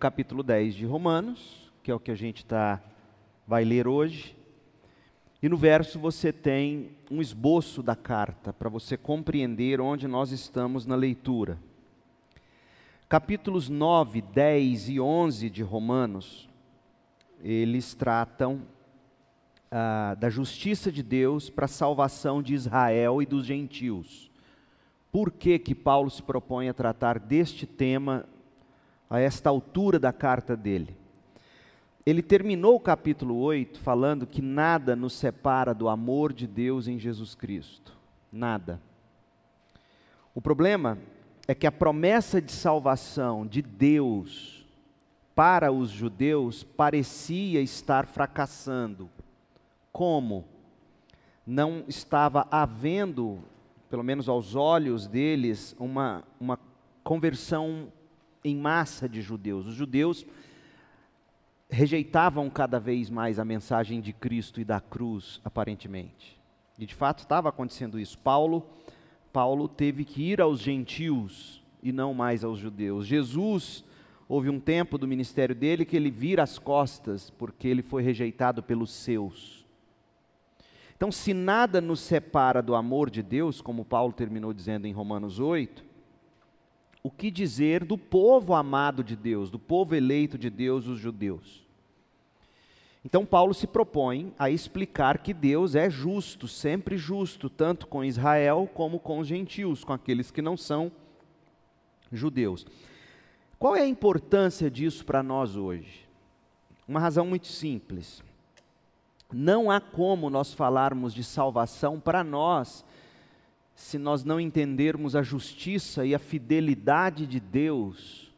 capítulo 10 de Romanos, que é o que a gente tá, vai ler hoje. E no verso você tem um esboço da carta, para você compreender onde nós estamos na leitura. Capítulos 9, 10 e 11 de Romanos, eles tratam ah, da justiça de Deus para a salvação de Israel e dos gentios. Por que, que Paulo se propõe a tratar deste tema a esta altura da carta dele? Ele terminou o capítulo 8 falando que nada nos separa do amor de Deus em Jesus Cristo. Nada. O problema é que a promessa de salvação de Deus para os judeus parecia estar fracassando. Como? Não estava havendo, pelo menos aos olhos deles, uma, uma conversão em massa de judeus. Os judeus rejeitavam cada vez mais a mensagem de Cristo e da cruz, aparentemente. E de fato estava acontecendo isso. Paulo Paulo teve que ir aos gentios e não mais aos judeus. Jesus, houve um tempo do ministério dele que ele vira as costas porque ele foi rejeitado pelos seus. Então, se nada nos separa do amor de Deus, como Paulo terminou dizendo em Romanos 8, o que dizer do povo amado de Deus, do povo eleito de Deus, os judeus? Então, Paulo se propõe a explicar que Deus é justo, sempre justo, tanto com Israel como com os gentios, com aqueles que não são judeus. Qual é a importância disso para nós hoje? Uma razão muito simples. Não há como nós falarmos de salvação para nós se nós não entendermos a justiça e a fidelidade de Deus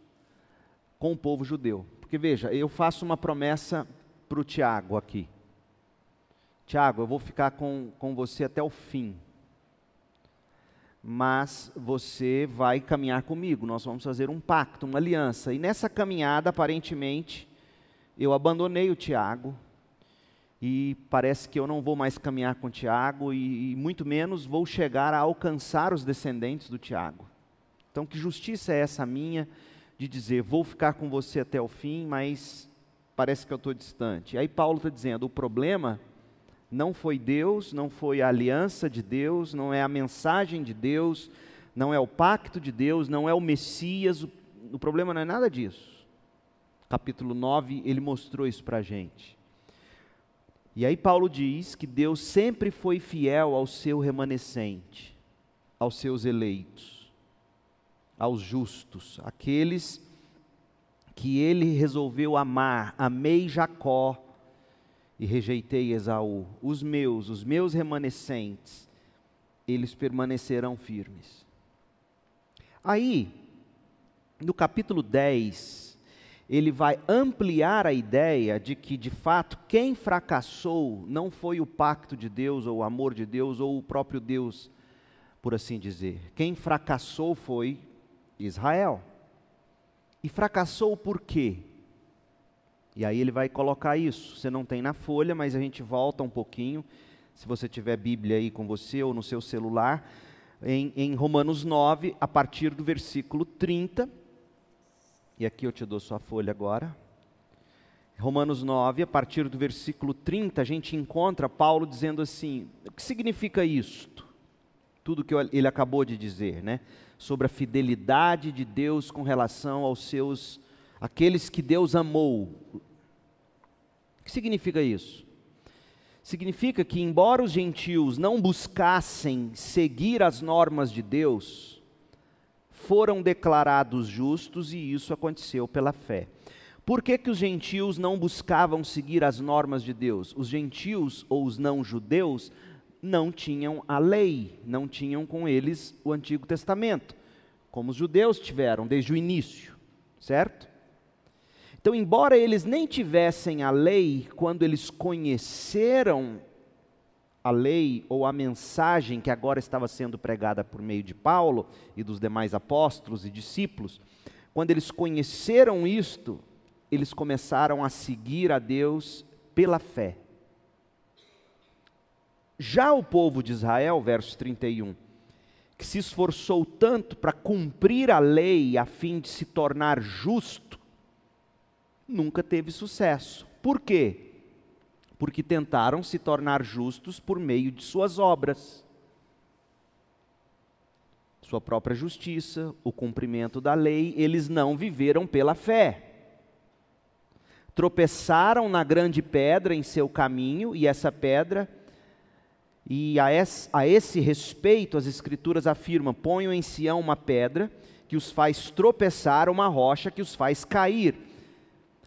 com o povo judeu. Porque veja, eu faço uma promessa para o Tiago aqui. Tiago, eu vou ficar com, com você até o fim. Mas você vai caminhar comigo, nós vamos fazer um pacto, uma aliança. E nessa caminhada, aparentemente, eu abandonei o Tiago, e parece que eu não vou mais caminhar com Tiago, e, e muito menos vou chegar a alcançar os descendentes do Tiago. Então, que justiça é essa minha de dizer, vou ficar com você até o fim, mas parece que eu estou distante. Aí Paulo está dizendo: o problema não foi Deus, não foi a aliança de Deus, não é a mensagem de Deus, não é o pacto de Deus, não é o Messias, o, o problema não é nada disso. Capítulo 9, ele mostrou isso para a gente. E aí Paulo diz que Deus sempre foi fiel ao seu remanescente, aos seus eleitos, aos justos, aqueles que ele resolveu amar. Amei Jacó e rejeitei Esaú. Os meus, os meus remanescentes, eles permanecerão firmes. Aí, no capítulo 10, ele vai ampliar a ideia de que, de fato, quem fracassou não foi o pacto de Deus, ou o amor de Deus, ou o próprio Deus, por assim dizer. Quem fracassou foi Israel. E fracassou por quê? E aí ele vai colocar isso. Você não tem na folha, mas a gente volta um pouquinho. Se você tiver Bíblia aí com você ou no seu celular, em, em Romanos 9, a partir do versículo 30. E aqui eu te dou sua folha agora. Romanos 9, a partir do versículo 30, a gente encontra Paulo dizendo assim: o que significa isto? Tudo que ele acabou de dizer, né? sobre a fidelidade de Deus com relação aos seus aqueles que Deus amou. O que significa isso? Significa que embora os gentios não buscassem seguir as normas de Deus, foram declarados justos e isso aconteceu pela fé. Por que, que os gentios não buscavam seguir as normas de Deus? Os gentios ou os não-judeus não tinham a lei, não tinham com eles o Antigo Testamento, como os judeus tiveram desde o início, certo? Então, embora eles nem tivessem a lei, quando eles conheceram a lei ou a mensagem que agora estava sendo pregada por meio de Paulo e dos demais apóstolos e discípulos, quando eles conheceram isto, eles começaram a seguir a Deus pela fé. Já o povo de Israel, verso 31, que se esforçou tanto para cumprir a lei a fim de se tornar justo, nunca teve sucesso. Por quê? Porque tentaram se tornar justos por meio de suas obras. Sua própria justiça, o cumprimento da lei, eles não viveram pela fé. Tropeçaram na grande pedra em seu caminho, e essa pedra, e a esse, respeito, as Escrituras afirmam: ponham em Sião uma pedra que os faz tropeçar, uma rocha que os faz cair.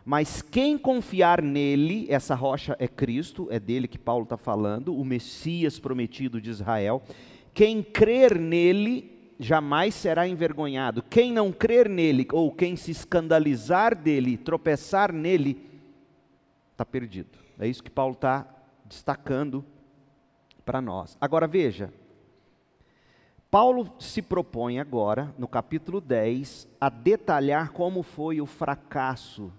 Mas quem confiar nele, essa rocha é Cristo, é dele que Paulo está falando, o Messias prometido de Israel. Quem crer nele jamais será envergonhado. Quem não crer nele, ou quem se escandalizar dele, tropeçar nele, está perdido. É isso que Paulo está destacando para nós. Agora veja, Paulo se propõe agora, no capítulo 10, a detalhar como foi o fracasso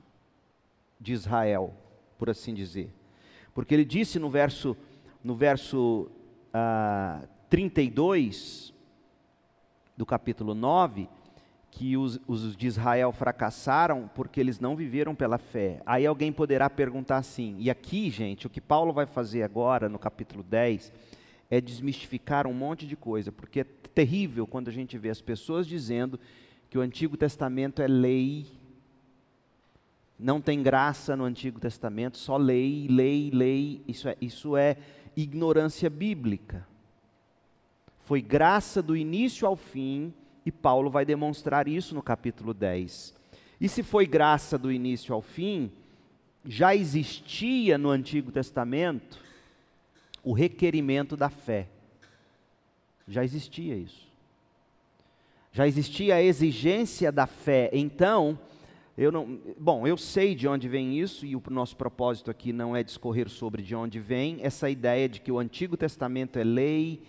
de Israel, por assim dizer. Porque ele disse no verso, no verso uh, 32 do capítulo 9, que os, os, de Israel fracassaram porque eles não viveram pela fé. Aí alguém poderá perguntar assim, e aqui, gente, o que Paulo vai fazer agora no capítulo 10 é desmistificar um monte de coisa, porque é terrível quando a gente vê as pessoas dizendo que o Antigo Testamento é lei não tem graça no Antigo Testamento, só lei, lei, lei. Isso é, isso é ignorância bíblica. Foi graça do início ao fim, e Paulo vai demonstrar isso no capítulo 10. E se foi graça do início ao fim, já existia no Antigo Testamento o requerimento da fé. Já existia isso. Já existia a exigência da fé. Então, eu não, bom, eu sei de onde vem isso e o nosso propósito aqui não é discorrer sobre de onde vem essa ideia de que o Antigo Testamento é lei,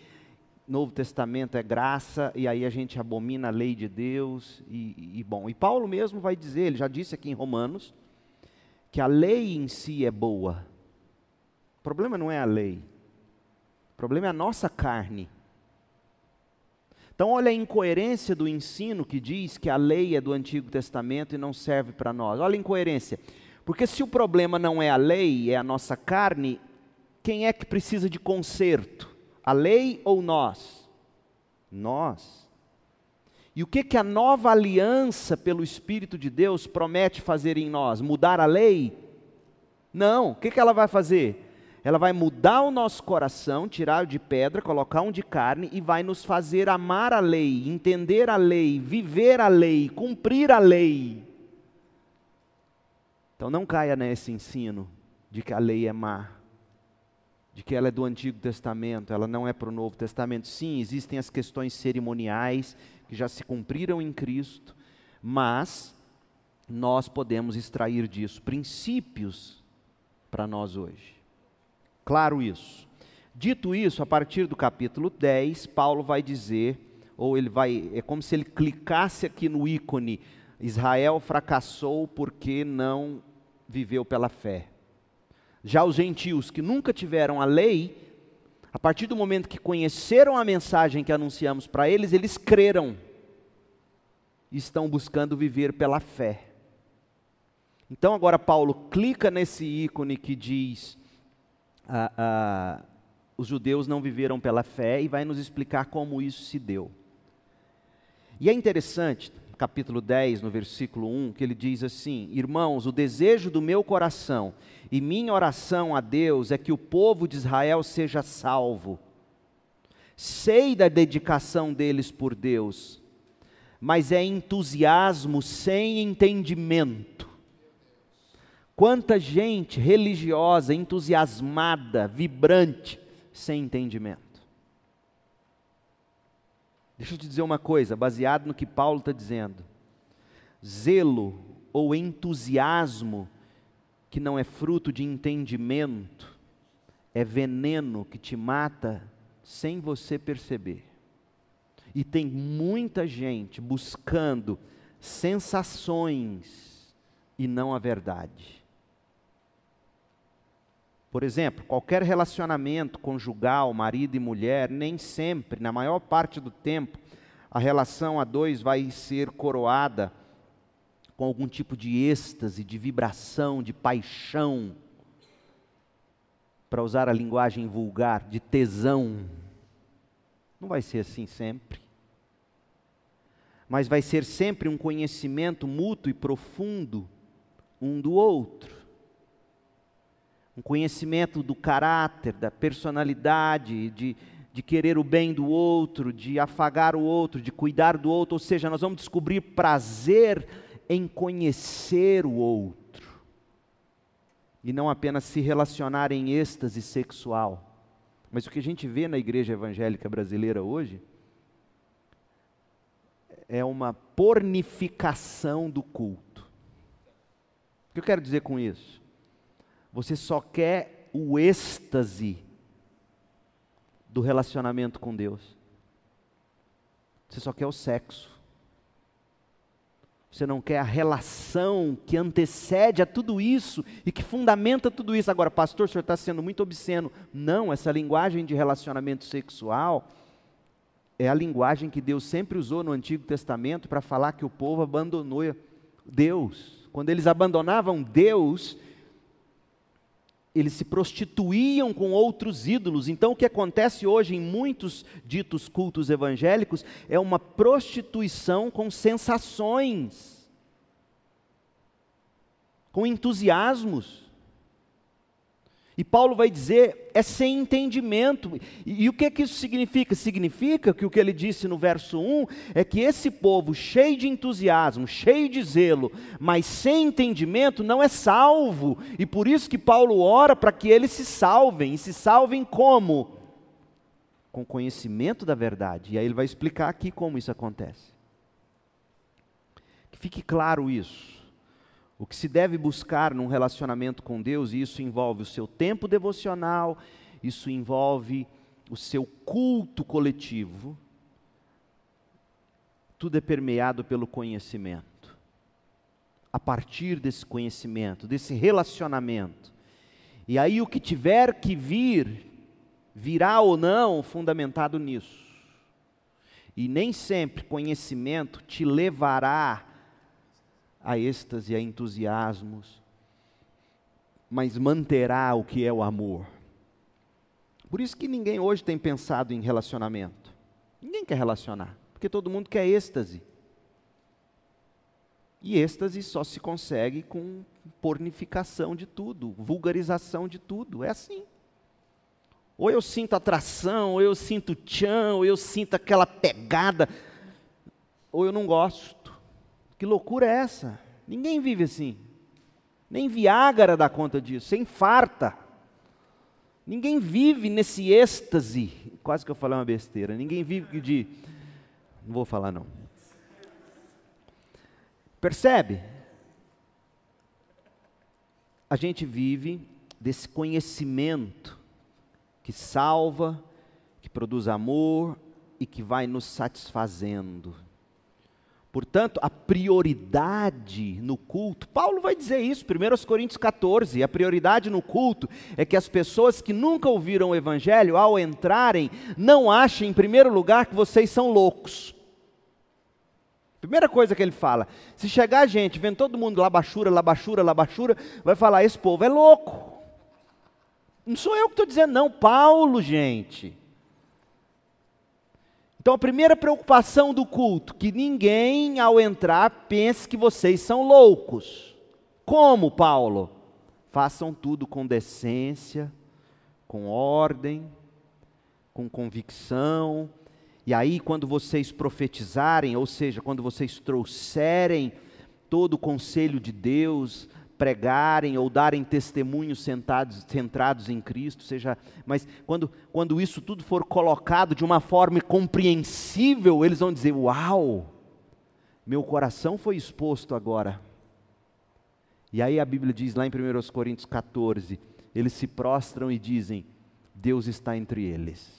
Novo Testamento é graça e aí a gente abomina a lei de Deus e, e bom. E Paulo mesmo vai dizer, ele já disse aqui em Romanos, que a lei em si é boa. O problema não é a lei. O problema é a nossa carne. Então, olha a incoerência do ensino que diz que a lei é do Antigo Testamento e não serve para nós. Olha a incoerência. Porque se o problema não é a lei, é a nossa carne, quem é que precisa de conserto? A lei ou nós? Nós. E o que, que a nova aliança pelo Espírito de Deus promete fazer em nós? Mudar a lei? Não. O que, que ela vai fazer? Ela vai mudar o nosso coração, tirar de pedra, colocar um de carne e vai nos fazer amar a lei, entender a lei, viver a lei, cumprir a lei. Então não caia nesse ensino de que a lei é má, de que ela é do Antigo Testamento, ela não é para o Novo Testamento. Sim, existem as questões cerimoniais que já se cumpriram em Cristo, mas nós podemos extrair disso princípios para nós hoje. Claro isso. Dito isso, a partir do capítulo 10, Paulo vai dizer, ou ele vai, é como se ele clicasse aqui no ícone: Israel fracassou porque não viveu pela fé. Já os gentios que nunca tiveram a lei, a partir do momento que conheceram a mensagem que anunciamos para eles, eles creram e estão buscando viver pela fé. Então agora Paulo clica nesse ícone que diz ah, ah, os judeus não viveram pela fé e vai nos explicar como isso se deu. E é interessante, capítulo 10, no versículo 1, que ele diz assim: Irmãos, o desejo do meu coração e minha oração a Deus é que o povo de Israel seja salvo. Sei da dedicação deles por Deus, mas é entusiasmo sem entendimento. Quanta gente religiosa, entusiasmada, vibrante, sem entendimento. Deixa eu te dizer uma coisa, baseado no que Paulo está dizendo. Zelo ou entusiasmo que não é fruto de entendimento, é veneno que te mata sem você perceber. E tem muita gente buscando sensações e não a verdade. Por exemplo, qualquer relacionamento conjugal, marido e mulher, nem sempre, na maior parte do tempo, a relação a dois vai ser coroada com algum tipo de êxtase, de vibração, de paixão, para usar a linguagem vulgar, de tesão. Não vai ser assim sempre. Mas vai ser sempre um conhecimento mútuo e profundo um do outro. Um conhecimento do caráter, da personalidade, de, de querer o bem do outro, de afagar o outro, de cuidar do outro. Ou seja, nós vamos descobrir prazer em conhecer o outro. E não apenas se relacionar em êxtase sexual. Mas o que a gente vê na igreja evangélica brasileira hoje é uma pornificação do culto. O que eu quero dizer com isso? Você só quer o êxtase do relacionamento com Deus. Você só quer o sexo. Você não quer a relação que antecede a tudo isso e que fundamenta tudo isso. Agora, pastor, o senhor está sendo muito obsceno. Não, essa linguagem de relacionamento sexual é a linguagem que Deus sempre usou no Antigo Testamento para falar que o povo abandonou Deus. Quando eles abandonavam Deus, eles se prostituíam com outros ídolos. Então, o que acontece hoje em muitos ditos cultos evangélicos é uma prostituição com sensações, com entusiasmos. E Paulo vai dizer, é sem entendimento. E, e, o que, que isso significa? Significa que o que ele disse no verso 1 é que esse povo cheio de entusiasmo, cheio de zelo, mas sem entendimento, não é salvo. E por isso que Paulo ora para que eles se salvem. E se salvem como? Com conhecimento da verdade. E aí ele vai explicar aqui como isso acontece. Que fique claro isso. O que se deve buscar num relacionamento com Deus, e isso envolve o seu tempo devocional, isso envolve o seu culto coletivo, tudo é permeado pelo conhecimento. A partir desse conhecimento, desse relacionamento. E aí o que tiver que vir, virá ou não fundamentado nisso. E nem sempre conhecimento te levará a êxtase, a entusiasmos, mas manterá o que é o amor. Por isso que ninguém hoje tem pensado em relacionamento. Ninguém quer relacionar, porque todo mundo quer êxtase. E êxtase só se consegue com pornificação de tudo, vulgarização de tudo. É assim. Ou eu sinto atração, ou eu sinto tchan, ou eu sinto aquela pegada, ou eu não gosto. Que loucura é essa? Ninguém vive assim. Nem Viagra dá conta disso, você infarta. Ninguém vive nesse êxtase. Quase que eu falei uma besteira. Ninguém vive de. Não vou falar, não. Percebe? A gente vive desse conhecimento que salva, que produz amor e que vai nos satisfazendo. Portanto, a prioridade no culto, Paulo vai dizer isso, 1 Coríntios 14, a prioridade no culto é que as pessoas que nunca ouviram o Evangelho, ao entrarem, não achem, em primeiro lugar, que vocês são loucos. Primeira coisa que ele fala, se chegar gente vendo todo mundo labachura, labachura, labachura, vai falar: esse povo é louco. Não sou eu que estou dizendo, não, Paulo, gente. Então a primeira preocupação do culto, que ninguém ao entrar pense que vocês são loucos. Como, Paulo? Façam tudo com decência, com ordem, com convicção. E aí, quando vocês profetizarem, ou seja, quando vocês trouxerem todo o conselho de Deus, pregarem ou darem testemunhos sentados, centrados em Cristo, seja, mas quando, quando isso tudo for colocado de uma forma compreensível, eles vão dizer: Uau, meu coração foi exposto agora. E aí a Bíblia diz lá em 1 Coríntios 14: eles se prostram e dizem: Deus está entre eles.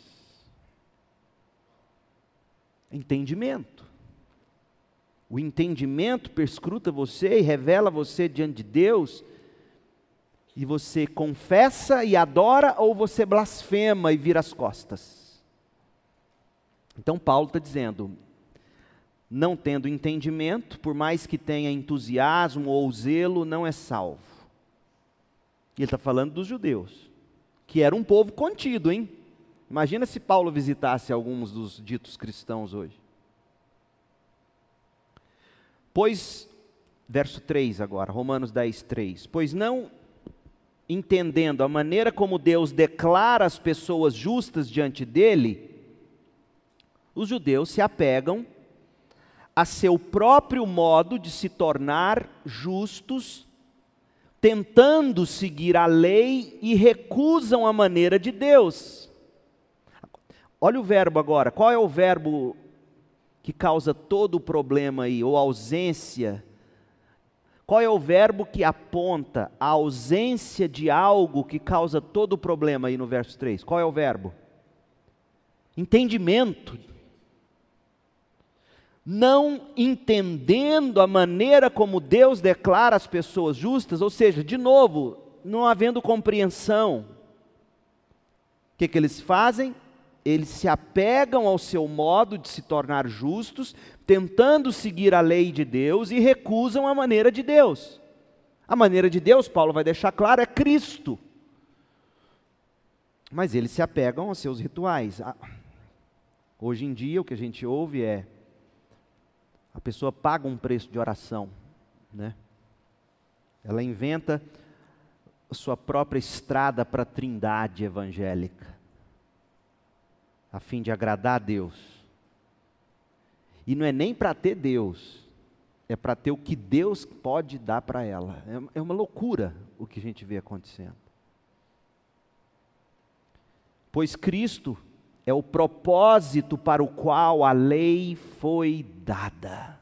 Entendimento. O entendimento perscruta você e revela você diante de Deus, e você confessa e adora, ou você blasfema e vira as costas. Então, Paulo está dizendo: não tendo entendimento, por mais que tenha entusiasmo ou zelo, não é salvo. E ele está falando dos judeus, que era um povo contido, hein? Imagina se Paulo visitasse alguns dos ditos cristãos hoje. Pois, verso 3 agora, Romanos 10, 3. Pois não entendendo a maneira como Deus declara as pessoas justas diante dele, os judeus se apegam a seu próprio modo de se tornar justos, tentando seguir a lei e recusam a maneira de Deus. Olha o verbo agora, qual é o verbo que causa todo o problema aí, ou ausência? Qual é o verbo que aponta a ausência de algo que causa todo o problema aí no verso 3? Qual é o verbo? Entendimento não entendendo a maneira como Deus declara as pessoas justas, ou seja, de novo, não havendo compreensão. O que, que eles fazem? Eles se apegam ao seu modo de se tornar justos, tentando seguir a lei de Deus e recusam a maneira de Deus. A maneira de Deus, Paulo vai deixar claro, é Cristo. Mas eles se apegam aos seus rituais. Ah, hoje em dia, o que a gente ouve é: a pessoa paga um preço de oração, né? Ela inventa sua própria estrada para a trindade evangélica, a fim de agradar a Deus. E não é nem para ter Deus, é para ter o que Deus pode dar para ela. É, é uma loucura o que a gente vê acontecendo. Pois Cristo é o propósito para o qual a lei foi dada.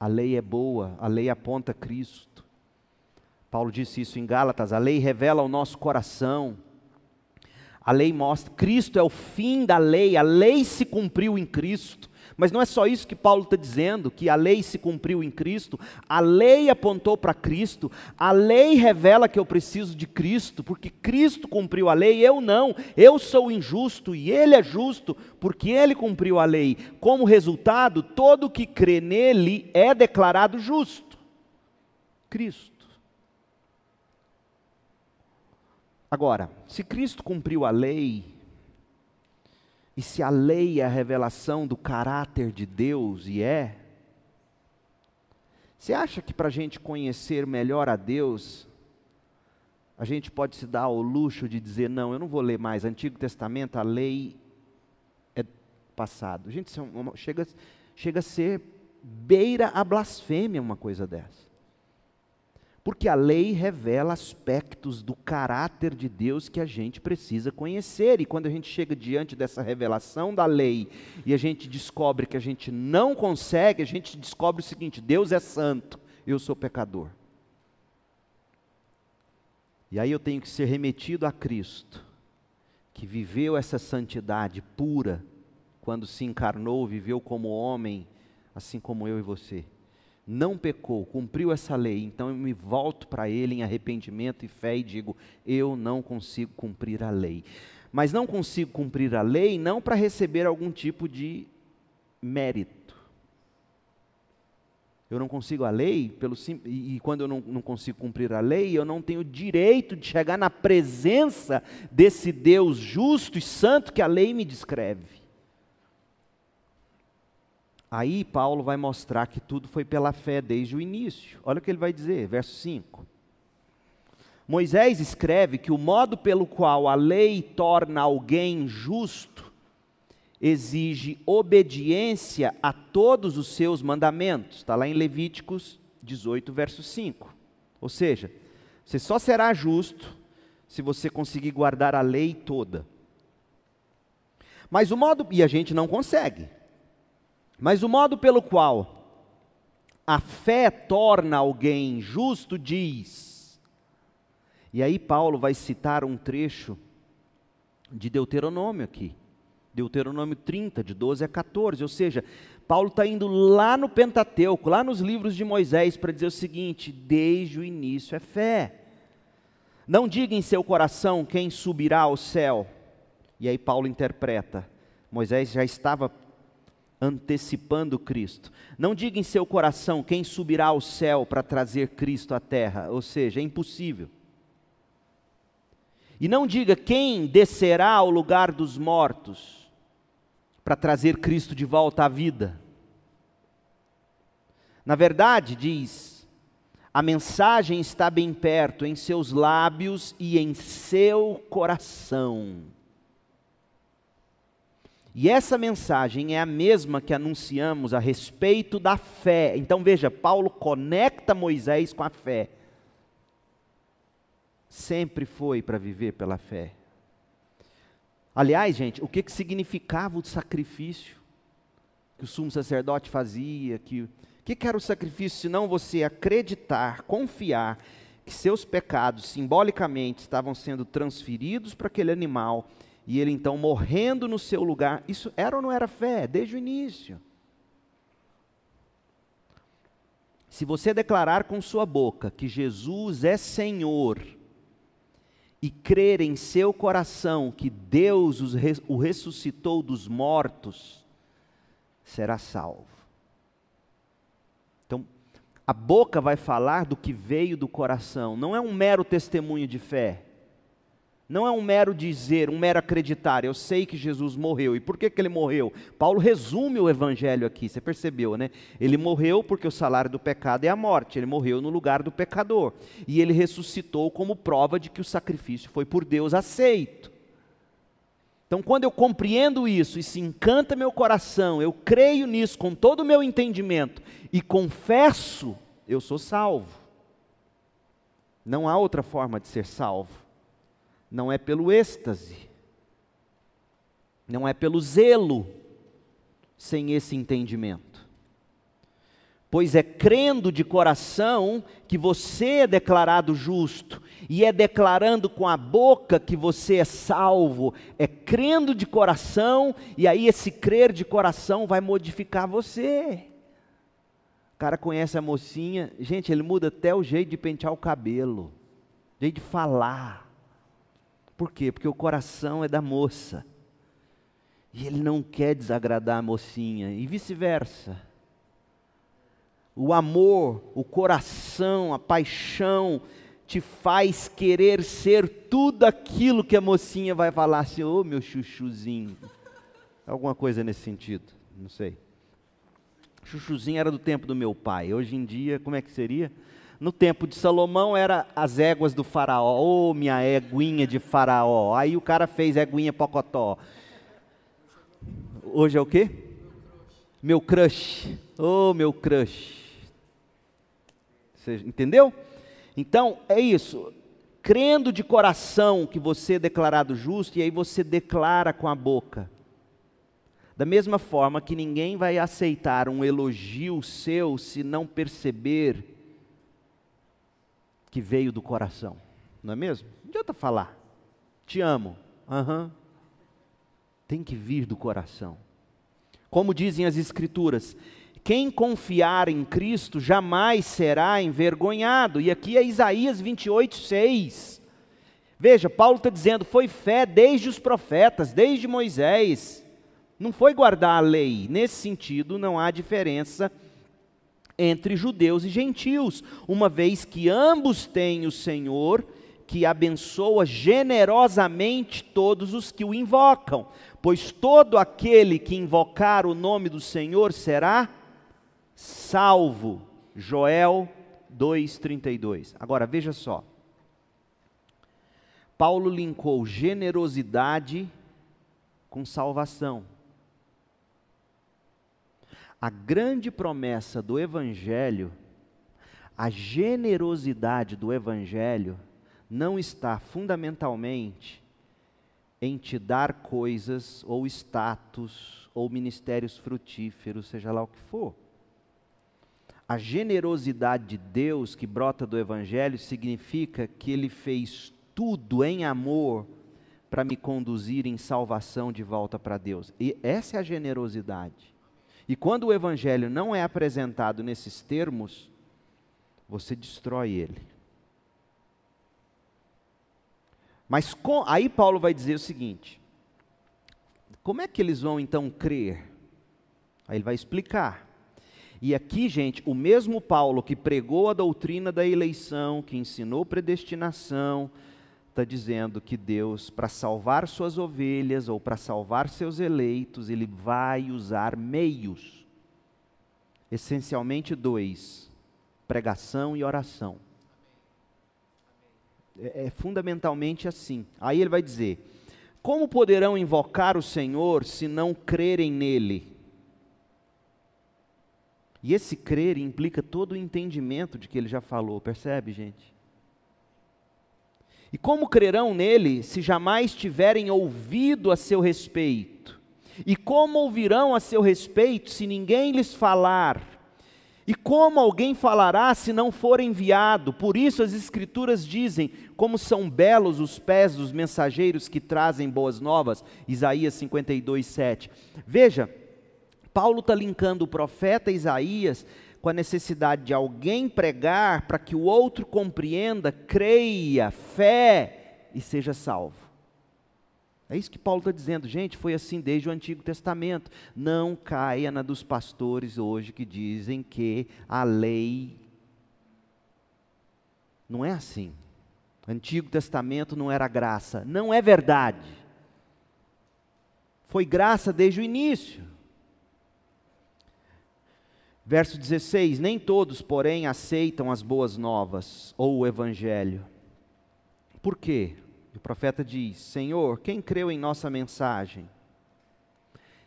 A lei é boa, a lei aponta Cristo. Paulo disse isso em Gálatas: a lei revela o nosso coração. A lei mostra, Cristo é o fim da lei, a lei se cumpriu em Cristo. Mas não é só isso que Paulo está dizendo, que a lei se cumpriu em Cristo, a lei apontou para Cristo, a lei revela que eu preciso de Cristo, porque Cristo cumpriu a lei, eu não, eu sou injusto e Ele é justo, porque Ele cumpriu a lei. Como resultado, todo que crê nele é declarado justo. Cristo. Agora, se Cristo cumpriu a lei, e se a lei é a revelação do caráter de Deus, e é, você acha que para a gente conhecer melhor a Deus, a gente pode se dar ao luxo de dizer, não, eu não vou ler mais Antigo Testamento, a lei é passado. Gente, é chega, chega a ser beira a blasfêmia uma coisa dessa. Porque a lei revela aspectos do caráter de Deus que a gente precisa conhecer. E quando a gente chega diante dessa revelação da lei e a gente descobre que a gente não consegue, a gente descobre o seguinte: Deus é santo, eu sou pecador. E aí eu tenho que ser remetido a Cristo, que viveu essa santidade pura quando se encarnou, viveu como homem, assim como eu e você não pecou, cumpriu essa lei, então eu me volto para ele em arrependimento e fé e digo: eu não consigo cumprir a lei. Mas não consigo cumprir a lei não para receber algum tipo de mérito. Eu não consigo a lei, pelo sim, e, quando eu não, não consigo cumprir a lei, eu não tenho direito de chegar na presença desse Deus justo e santo que a lei me descreve. Aí Paulo vai mostrar que tudo foi pela fé desde o início. Olha o que ele vai dizer, verso 5. Moisés escreve que o modo pelo qual a lei torna alguém justo exige obediência a todos os seus mandamentos. Está lá em Levíticos 18, verso 5. Ou seja, você só será justo se você conseguir guardar a lei toda. Mas o modo, e a gente não consegue. Mas o modo pelo qual a fé torna alguém justo diz. E aí Paulo vai citar um trecho de Deuteronômio aqui. Deuteronômio 30, de 12 a 14. Ou seja, Paulo está indo lá no Pentateuco, lá nos livros de Moisés, para dizer o seguinte: desde o início é fé. Não diga em seu coração quem subirá ao céu. E aí Paulo interpreta: Moisés já estava antecipando Cristo. Não diga em seu coração quem subirá ao céu para trazer Cristo à terra, ou seja, é impossível. E não diga quem descerá ao lugar dos mortos para trazer Cristo de volta à vida. Na verdade, diz, a mensagem está bem perto, em seus lábios e em seu coração. E essa mensagem é a mesma que anunciamos a respeito da fé. Então veja, Paulo conecta Moisés com a fé. Sempre foi para viver pela fé. Aliás, gente, o que, que significava o sacrifício que o sumo sacerdote fazia? Que, o que, que era o sacrifício se não você acreditar, confiar que seus pecados simbolicamente estavam sendo transferidos para aquele animal e ele então morrendo no seu lugar. Isso era ou não era fé? Desde o início. Se você declarar com sua boca que Jesus é Senhor e crer em seu coração que Deus o ressuscitou dos mortos, será salvo. Então, a boca vai falar do que veio do coração, não é um mero testemunho de fé. Não é um mero dizer, um mero acreditar, eu sei que Jesus morreu. E por que, que ele morreu? Paulo resume o evangelho aqui, você percebeu, né? Ele morreu porque o salário do pecado é a morte, ele morreu no lugar do pecador. E ele ressuscitou como prova de que o sacrifício foi por Deus aceito. Então, quando eu compreendo isso e se encanta meu coração, eu creio nisso com todo o meu entendimento e confesso, eu sou salvo. Não há outra forma de ser salvo não é pelo êxtase, não é pelo zelo, sem esse entendimento. Pois é crendo de coração que você é declarado justo, e é declarando com a boca que você é salvo, é crendo de coração, e aí esse crer de coração vai modificar você. O cara conhece a mocinha, gente, ele muda até o jeito de pentear o cabelo, jeito de falar. Por quê? Porque o coração é da moça. E ele não quer desagradar a mocinha, e vice-versa. O amor, o coração, a paixão te faz querer ser tudo aquilo que a mocinha vai falar assim, ô oh, meu chuchuzinho. Alguma coisa nesse sentido, não sei. Chuchuzinho era do tempo do meu pai. Hoje em dia, como é que seria? No tempo de Salomão era as éguas do faraó. Ô, oh, minha éguinha de faraó. Aí o cara fez éguinha pocotó. Hoje é o quê? Meu crush. Ô, oh, meu crush. Você entendeu? Então, é isso. Crendo de coração que você é declarado justo, e aí você declara com a boca. Da mesma forma que ninguém vai aceitar um elogio seu se não perceber que veio do coração, não é mesmo? Não adianta falar, te amo, uhum. tem que vir do coração. Como dizem as Escrituras, quem confiar em Cristo jamais será envergonhado. E aqui é Isaías 28, 6. Veja, Paulo está dizendo: foi fé desde os profetas, desde Moisés. Não foi guardar a lei. Nesse sentido, não há diferença entre judeus e gentios, uma vez que ambos têm o Senhor que abençoa generosamente todos os que o invocam, pois todo aquele que invocar o nome do Senhor será salvo. Joel 2:32. Agora veja só. Paulo linkou generosidade com salvação. A grande promessa do Evangelho, a generosidade do Evangelho, não está fundamentalmente em te dar coisas ou status ou ministérios frutíferos, seja lá o que for. A generosidade de Deus que brota do Evangelho significa que Ele fez tudo em amor para me conduzir em salvação de volta para Deus. E essa é a generosidade. E quando o evangelho não é apresentado nesses termos, você destrói ele. Mas com, aí Paulo vai dizer o seguinte: como é que eles vão então crer Aí ele vai explicar. E aqui, gente, o mesmo Paulo que pregou a doutrina da eleição, que ensinou predestinação, está dizendo que Deus, para salvar suas ovelhas ou para salvar seus eleitos, ele vai usar meios. Essencialmente dois: pregação e oração. É, é fundamentalmente assim. Aí ele vai dizer: como poderão invocar o Senhor se não crerem nele? E esse crer implica todo o entendimento de que ele já falou, percebe, gente? E como crerão nele se jamais tiverem ouvido a seu respeito? E como ouvirão a seu respeito se ninguém lhes falar? E como alguém falará se não for enviado? Por isso as Escrituras dizem: como são belos os pés dos mensageiros que trazem boas novas. Isaías 52, 7. Veja, Paulo está linkando o profeta Isaías com a necessidade de alguém pregar para que o outro compreenda, creia, fé e seja salvo. É isso que Paulo está dizendo, gente. Foi assim desde o Antigo Testamento. Não caia na dos pastores hoje que dizem que a lei. Não é assim. Antigo Testamento não era graça. Não é verdade. Foi graça desde o início. Verso 16: Nem todos, porém, aceitam as boas novas ou o Evangelho. Por quê? O profeta diz: Senhor, quem creu em nossa mensagem?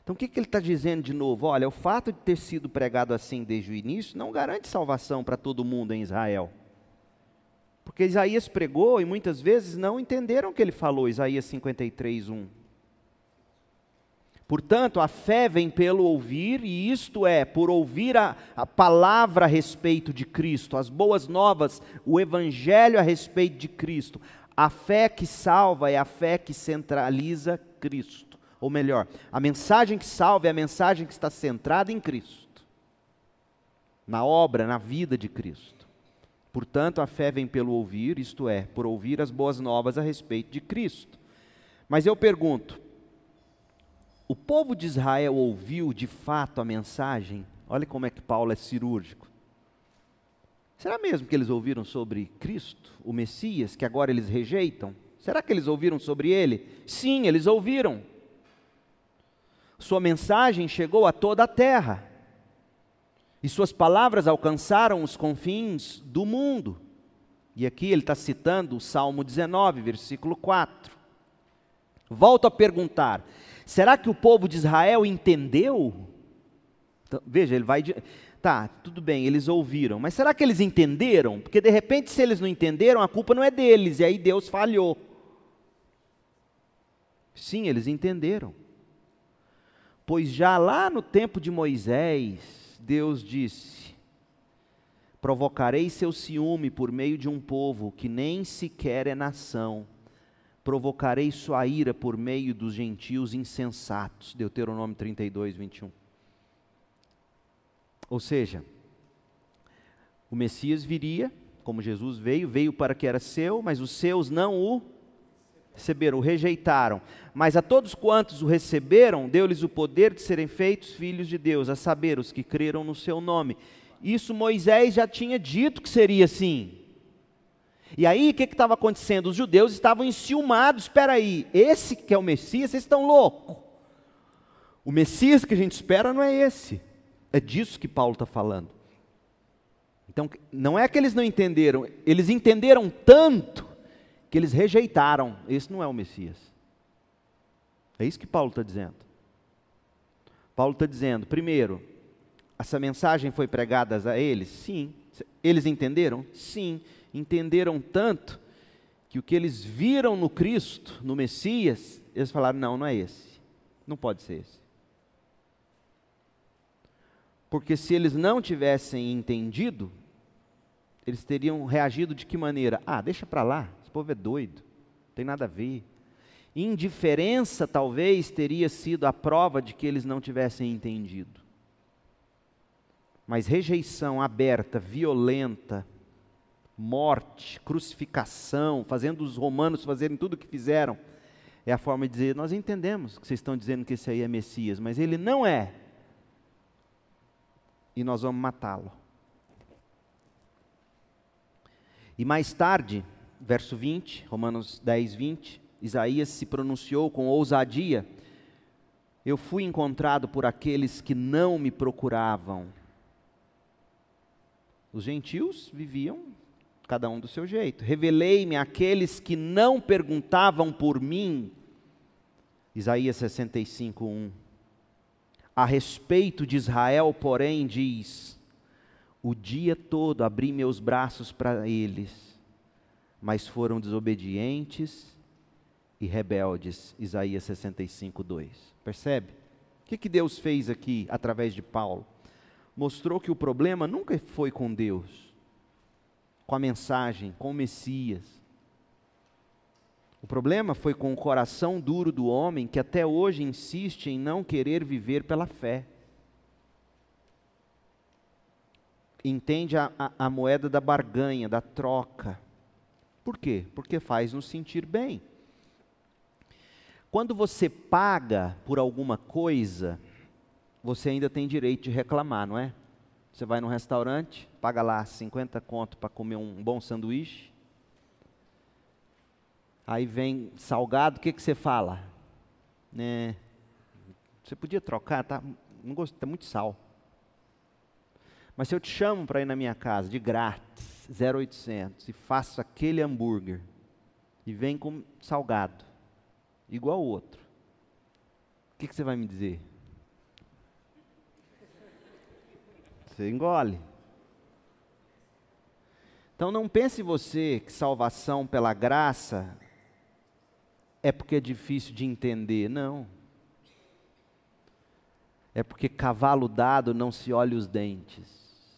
Então o que, que ele está dizendo de novo? Olha, o fato de ter sido pregado assim desde o início não garante salvação para todo mundo em Israel. Porque Isaías pregou e muitas vezes não entenderam o que ele falou, Isaías 53, 1. Portanto, a fé vem pelo ouvir, e isto é, por ouvir a, a, palavra a respeito de Cristo, as boas novas, o evangelho a respeito de Cristo. A fé que salva é a fé que centraliza Cristo. Ou melhor, a mensagem que salva é a mensagem que está centrada em Cristo, na obra, na vida de Cristo. Portanto, a fé vem pelo ouvir, isto é, por ouvir as boas novas a respeito de Cristo. Mas eu pergunto: o povo de Israel ouviu de fato a mensagem? Olha como é que Paulo é cirúrgico. Será mesmo que eles ouviram sobre Cristo, o Messias, que agora eles rejeitam? Será que eles ouviram sobre ele? Sim, eles ouviram. Sua mensagem chegou a toda a terra. E suas palavras alcançaram os confins do mundo. E aqui ele está citando o Salmo 19, versículo 4. Volto a perguntar: será que o povo de Israel entendeu? Então, veja, ele vai. Tá, tudo bem, eles ouviram, mas será que eles entenderam? Porque de repente, se eles não entenderam, a culpa não é deles, e aí Deus falhou. Sim, eles entenderam. Pois já lá no tempo de Moisés, Deus disse: Provocarei seu ciúme por meio de um povo que nem sequer é nação. Provocarei sua ira por meio dos gentios insensatos. Deuteronômio 32, 21. Ou seja, o Messias viria, como Jesus veio, veio para que era seu, mas os seus não o receberam, o rejeitaram. Mas a todos quantos o receberam, deu-lhes o poder de serem feitos filhos de Deus, a saber, os que creram no seu nome. Isso Moisés já tinha dito que seria assim. E aí, o que estava acontecendo? Os judeus estavam enciumados. Espera aí, esse que é o Messias, vocês estão loucos. O Messias que a gente espera não é esse. É disso que Paulo está falando. Então, não é que eles não entenderam, eles entenderam tanto que eles rejeitaram. Esse não é o Messias. É isso que Paulo está dizendo. Paulo está dizendo, primeiro, essa mensagem foi pregada a eles? Sim. Eles entenderam? Sim. Entenderam tanto que o que eles viram no Cristo, no Messias, eles falaram: não, não é esse. Não pode ser esse. Porque se eles não tivessem entendido, eles teriam reagido de que maneira? Ah, deixa para lá, esse povo é doido, não tem nada a ver. Indiferença talvez teria sido a prova de que eles não tivessem entendido. Mas rejeição aberta, violenta, morte, crucificação, fazendo os romanos fazerem tudo o que fizeram, é a forma de dizer: nós entendemos que vocês estão dizendo que esse aí é Messias, mas ele não é. e nós vamos matá-lo. E mais tarde, verso 20, Romanos 10, 20, Isaías se pronunciou com ousadia: Eu fui encontrado por aqueles que não me procuravam. Os gentios viviam cada um do seu jeito. Revelei-me àqueles que não perguntavam por mim. Isaías 65, 1. A respeito de Israel, porém, diz: O dia todo abri meus braços para eles, mas foram desobedientes e rebeldes. Isaías 65, 2. Percebe? O que, que Deus fez aqui através de Paulo? Mostrou que o problema nunca foi com Deus com a mensagem, com o Messias. O problema foi com o coração duro do homem que até hoje insiste em não querer viver pela fé. Entende a, a, a moeda da barganha, da troca. Por quê? Porque faz nos sentir bem. Quando você paga por alguma coisa, você ainda tem direito de reclamar, não é? Você vai num restaurante, paga lá 50 conto para comer um bom sanduíche. Aí vem salgado, o que, que você fala? Né? Você podia trocar, tá? Não gosto, tá muito sal. Mas se eu te chamo para ir na minha casa de grátis, 0800, e faço aquele hambúrguer, e vem com salgado, igual o outro, o que, que você vai me dizer? Você engole. Então não pense você que salvação pela graça é porque é difícil de entender, não. É porque cavalo dado não se olha os dentes.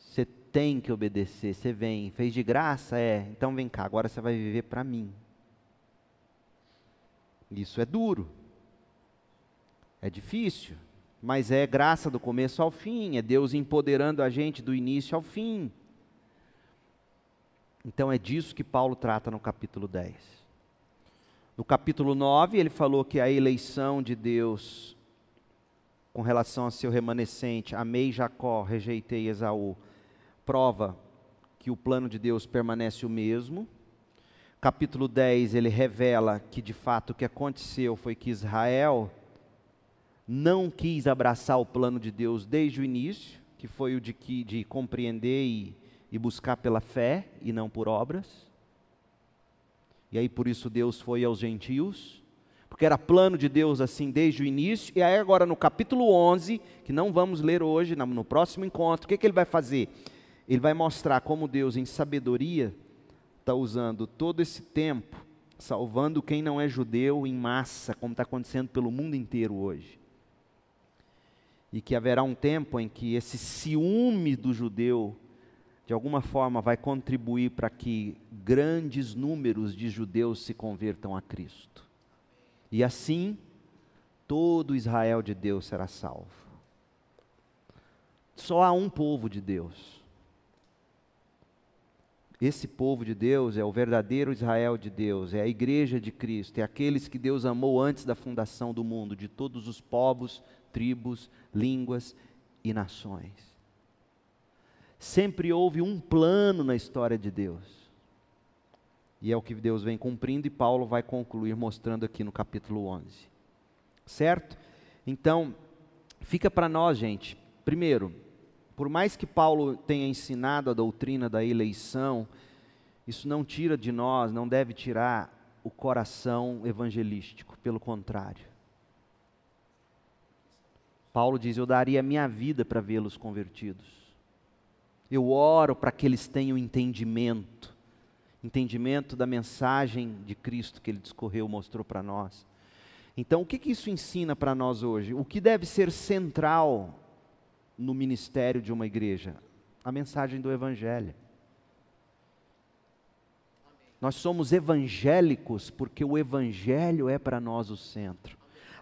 Você tem que obedecer, você vem, fez de graça, é, então vem cá, agora você vai viver para mim. Isso é duro. É difícil mas é graça do começo ao fim, é Deus empoderando a gente do início ao fim. Então é disso que Paulo trata no capítulo 10. No capítulo 9, ele falou que a eleição de Deus com relação a seu remanescente, amei Jacó, rejeitei Esaú, prova que o plano de Deus permanece o mesmo. Capítulo 10, ele revela que de fato o que aconteceu foi que Israel não quis abraçar o plano de Deus desde o início, que foi o de, que, de compreender e, e buscar pela fé e não por obras. E aí por isso Deus foi aos gentios, porque era plano de Deus assim desde o início. E aí agora no capítulo 11, que não vamos ler hoje, no próximo encontro, o que, que ele vai fazer? Ele vai mostrar como Deus, em sabedoria, está usando todo esse tempo, salvando quem não é judeu em massa, como está acontecendo pelo mundo inteiro hoje e que haverá um tempo em que esse ciúme do judeu, de alguma forma, vai contribuir para que grandes números de judeus se convertam a Cristo. E assim, todo Israel de Deus será salvo. Só há um povo de Deus. Esse povo de Deus é o verdadeiro Israel de Deus, é a igreja de Cristo, é aqueles que Deus amou antes da fundação do mundo, de todos os povos, tribos, línguas e nações. Sempre houve um plano na história de Deus. E é o que Deus vem cumprindo e Paulo vai concluir mostrando aqui no capítulo 11. Certo? Então, fica para nós, gente. Primeiro, por mais que Paulo tenha ensinado a doutrina da eleição, isso não tira de nós, não deve tirar o coração evangelístico, pelo contrário. Paulo diz: Eu daria minha vida para vê-los convertidos. Eu oro para que eles tenham entendimento, entendimento da mensagem de Cristo que ele discorreu, mostrou para nós. Então, o que, que isso ensina para nós hoje? O que deve ser central no ministério de uma igreja? A mensagem do Evangelho. Nós somos evangélicos porque o Evangelho é para nós o centro.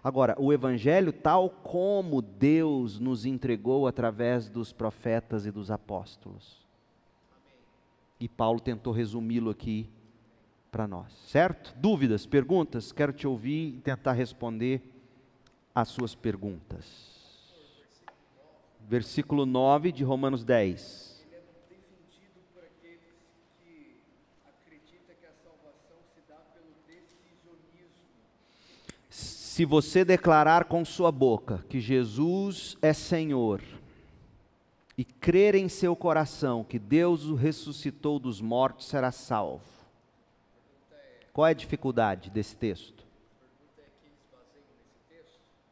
Agora, o Evangelho, tal como Deus nos entregou através dos profetas e dos apóstolos. E Paulo tentou resumi-lo aqui para nós, certo? Dúvidas, perguntas? Quero te ouvir e tentar responder às suas perguntas. versículo 9 de Romanos 10. Ele é defendido por aqueles que acreditam que a salvação se dá pelo decisionismo. Se você declarar com sua boca que Jesus é Senhor e crer em seu coração que Deus o ressuscitou dos mortos, será salvo. Qual é a dificuldade desse texto?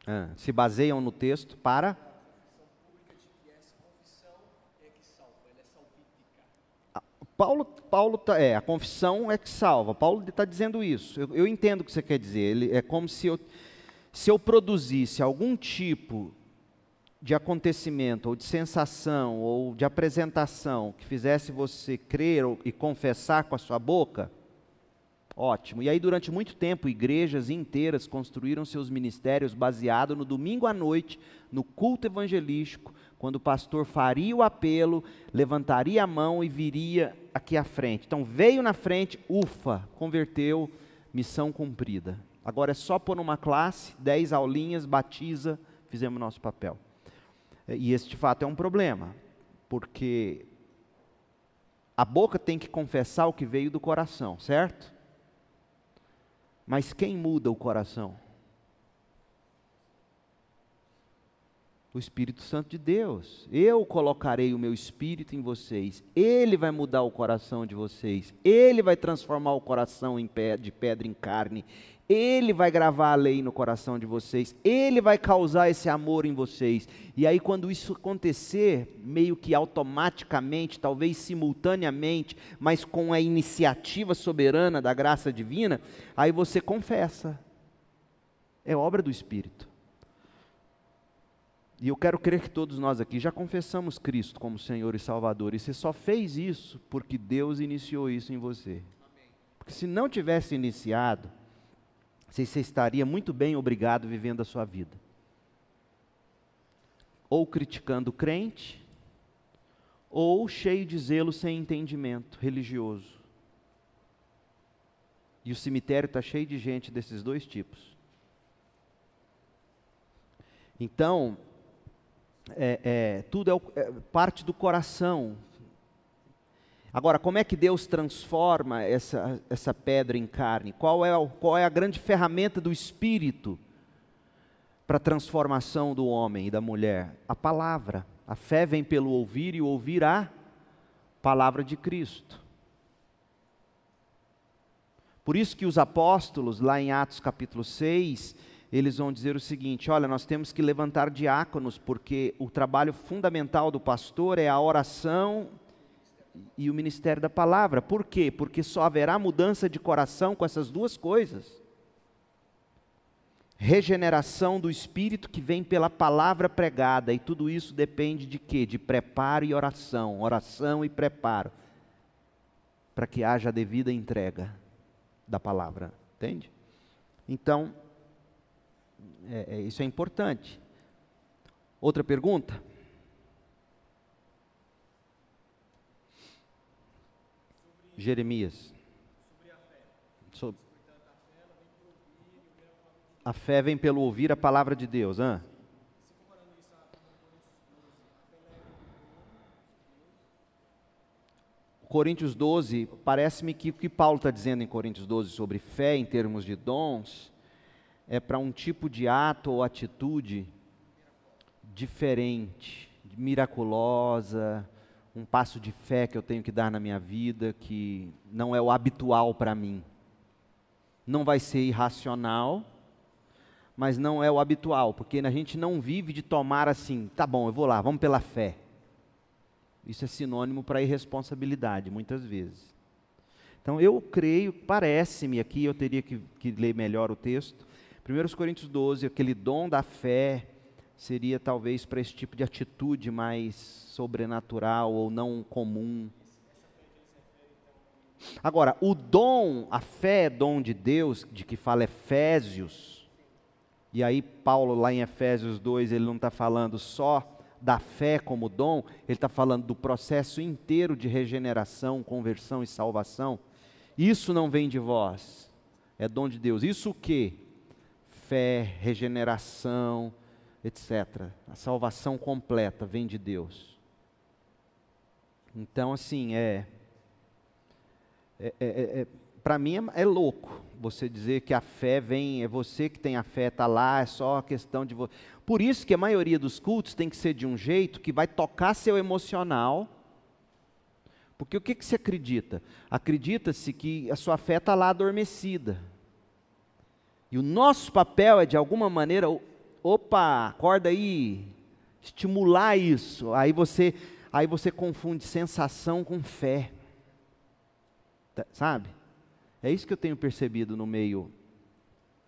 Ah, se baseiam no texto para. Paulo, Paulo tá, é, a confissão é que salva. Paulo está dizendo isso. Eu, eu entendo o que você quer dizer. Ele, é como se eu, se eu produzisse algum tipo de acontecimento, ou de sensação, ou de apresentação que fizesse você crer e confessar com a sua boca, ótimo. E aí, durante muito tempo, igrejas inteiras construíram seus ministérios baseado no domingo à noite, no culto evangelístico, quando o pastor faria o apelo, levantaria a mão e viria aqui à frente. Então, veio na frente, ufa, converteu, missão cumprida. Agora é só pôr numa classe, 10 aulinhas, batiza, fizemos nosso papel. E esse de fato é um problema, porque a boca tem que confessar o que veio do coração, certo? Mas quem muda o coração? O Espírito Santo de Deus. Eu colocarei o meu espírito em vocês. Ele vai mudar o coração de vocês. Ele vai transformar o coração de pedra em carne. Ele vai gravar a lei no coração de vocês. Ele vai causar esse amor em vocês. E aí, quando isso acontecer, meio que automaticamente, talvez simultaneamente, mas com a iniciativa soberana da graça divina, aí você confessa. É obra do Espírito. E eu quero crer que todos nós aqui já confessamos Cristo como Senhor e Salvador. E você só fez isso porque Deus iniciou isso em você. Porque se não tivesse iniciado, você você estaria muito bem obrigado vivendo a sua vida. Ou criticando o crente, ou cheio de zelo sem entendimento religioso. E o cemitério está cheio de gente desses dois tipos. Então, é, é, tudo é, é parte do coração. Agora, como é que Deus transforma essa, essa pedra em carne? Qual é, qual é a grande ferramenta do Espírito para a transformação do homem e da mulher? A palavra. A fé vem pelo ouvir e ouvir a palavra de Cristo. Por isso que os apóstolos, lá em Atos capítulo 6, eles vão dizer o seguinte: olha, nós temos que levantar diáconos, porque o trabalho fundamental do pastor é a oração e o ministério da palavra. Por quê? Porque só haverá mudança de coração com essas duas coisas. Regeneração do espírito que vem pela palavra pregada, e tudo isso depende de quê? De preparo e oração, oração e preparo, para que haja a devida entrega da palavra, entende? Então, é, é, isso é importante. Outra pergunta? Jeremias. Sobre a fé vem pelo ouvir a palavra de Deus. hã? Coríntios 12, parece-me que o que Paulo está dizendo em Coríntios 12 sobre fé em termos de dons é para um tipo de ato ou atitude diferente, miraculosa, um passo de fé que eu tenho que dar na minha vida que não é o habitual para mim. Não vai ser irracional, mas não é o habitual, porque a gente não vive de tomar assim, tá bom, eu vou lá, vamos pela fé. Isso é sinônimo para irresponsabilidade, muitas vezes. Então eu creio, parece-me aqui, eu teria que, que ler melhor o texto. 1 Coríntios 12, aquele dom da fé seria talvez para esse tipo de atitude mais sobrenatural ou não comum. Agora, o dom, a fé é dom de Deus, de que fala Efésios, e aí Paulo lá em Efésios 2, ele não está falando só da fé como dom, ele está falando do processo inteiro de regeneração, conversão e salvação. Isso não vem de vós, é dom de Deus. Isso o quê? Fé, regeneração, etc. A salvação completa vem de Deus. Então, assim, é. é, é, é Para mim é, é, louco você dizer que a fé vem, é você que tem a fé, está lá, é só a questão de você. Por isso que a maioria dos cultos tem que ser de um jeito que vai tocar seu emocional. Porque o que, que se acredita? Acredita-se que a sua fé está lá adormecida. E o nosso papel é, de alguma maneira, opa, acorda aí, estimular isso. Aí você, aí você confunde sensação com fé. Tá, sabe? É isso que eu tenho percebido no meio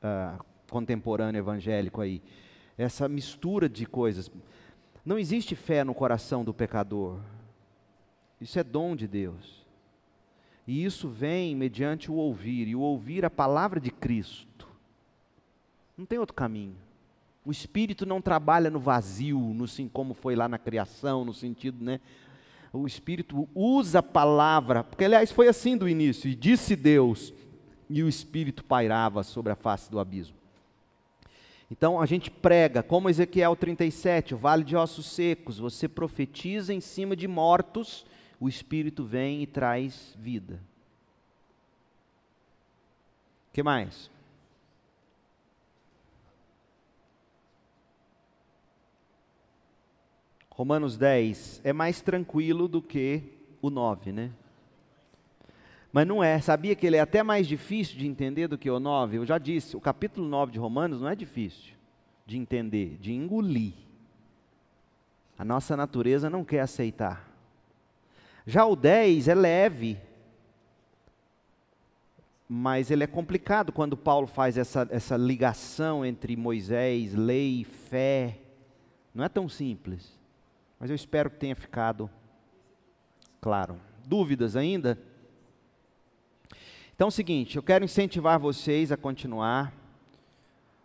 uh, contemporâneo evangélico aí. Essa mistura de coisas. Não existe fé no coração do pecador. Isso é dom de Deus. E isso vem mediante o ouvir, e o ouvir a palavra de Cristo. Não tem outro caminho. O Espírito não trabalha no vazio, no sim, como foi lá na criação, no sentido, né? O Espírito usa a palavra, porque aliás foi assim do início, e disse Deus, e o Espírito pairava sobre a face do abismo. Então a gente prega, como Ezequiel 37, o vale de ossos secos, você profetiza em cima de mortos, o Espírito vem e traz vida. Que mais? Romanos 10 é mais tranquilo do que o 9, né? Mas não é, sabia que ele é até mais difícil de entender do que o 9? Eu já disse, o capítulo 9 de Romanos não é difícil de entender, de engolir. A nossa natureza não quer aceitar. Já o 10 é leve, mas ele é complicado quando Paulo faz essa, essa ligação entre Moisés, lei fé. Não é tão simples. Mas eu espero que tenha ficado claro. Dúvidas ainda? Então é o seguinte, eu quero incentivar vocês a continuar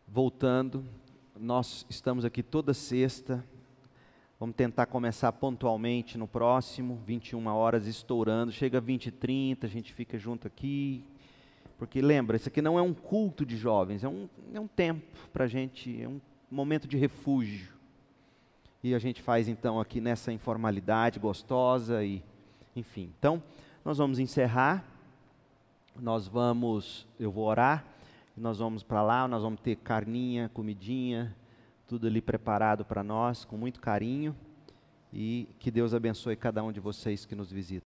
voltando. Nós estamos aqui toda sexta. Vamos tentar começar pontualmente no próximo, 21 horas estourando. Chega 20 e 30, a gente fica junto aqui. Porque lembra, isso aqui não é um culto de jovens, é um, é um tempo para a gente, é um momento de refúgio. E a gente faz então aqui nessa informalidade gostosa e enfim. Então, nós vamos encerrar. Nós vamos, eu vou orar, nós vamos para lá, nós vamos ter carninha, comidinha, tudo ali preparado para nós com muito carinho. E que Deus abençoe cada um de vocês que nos visita.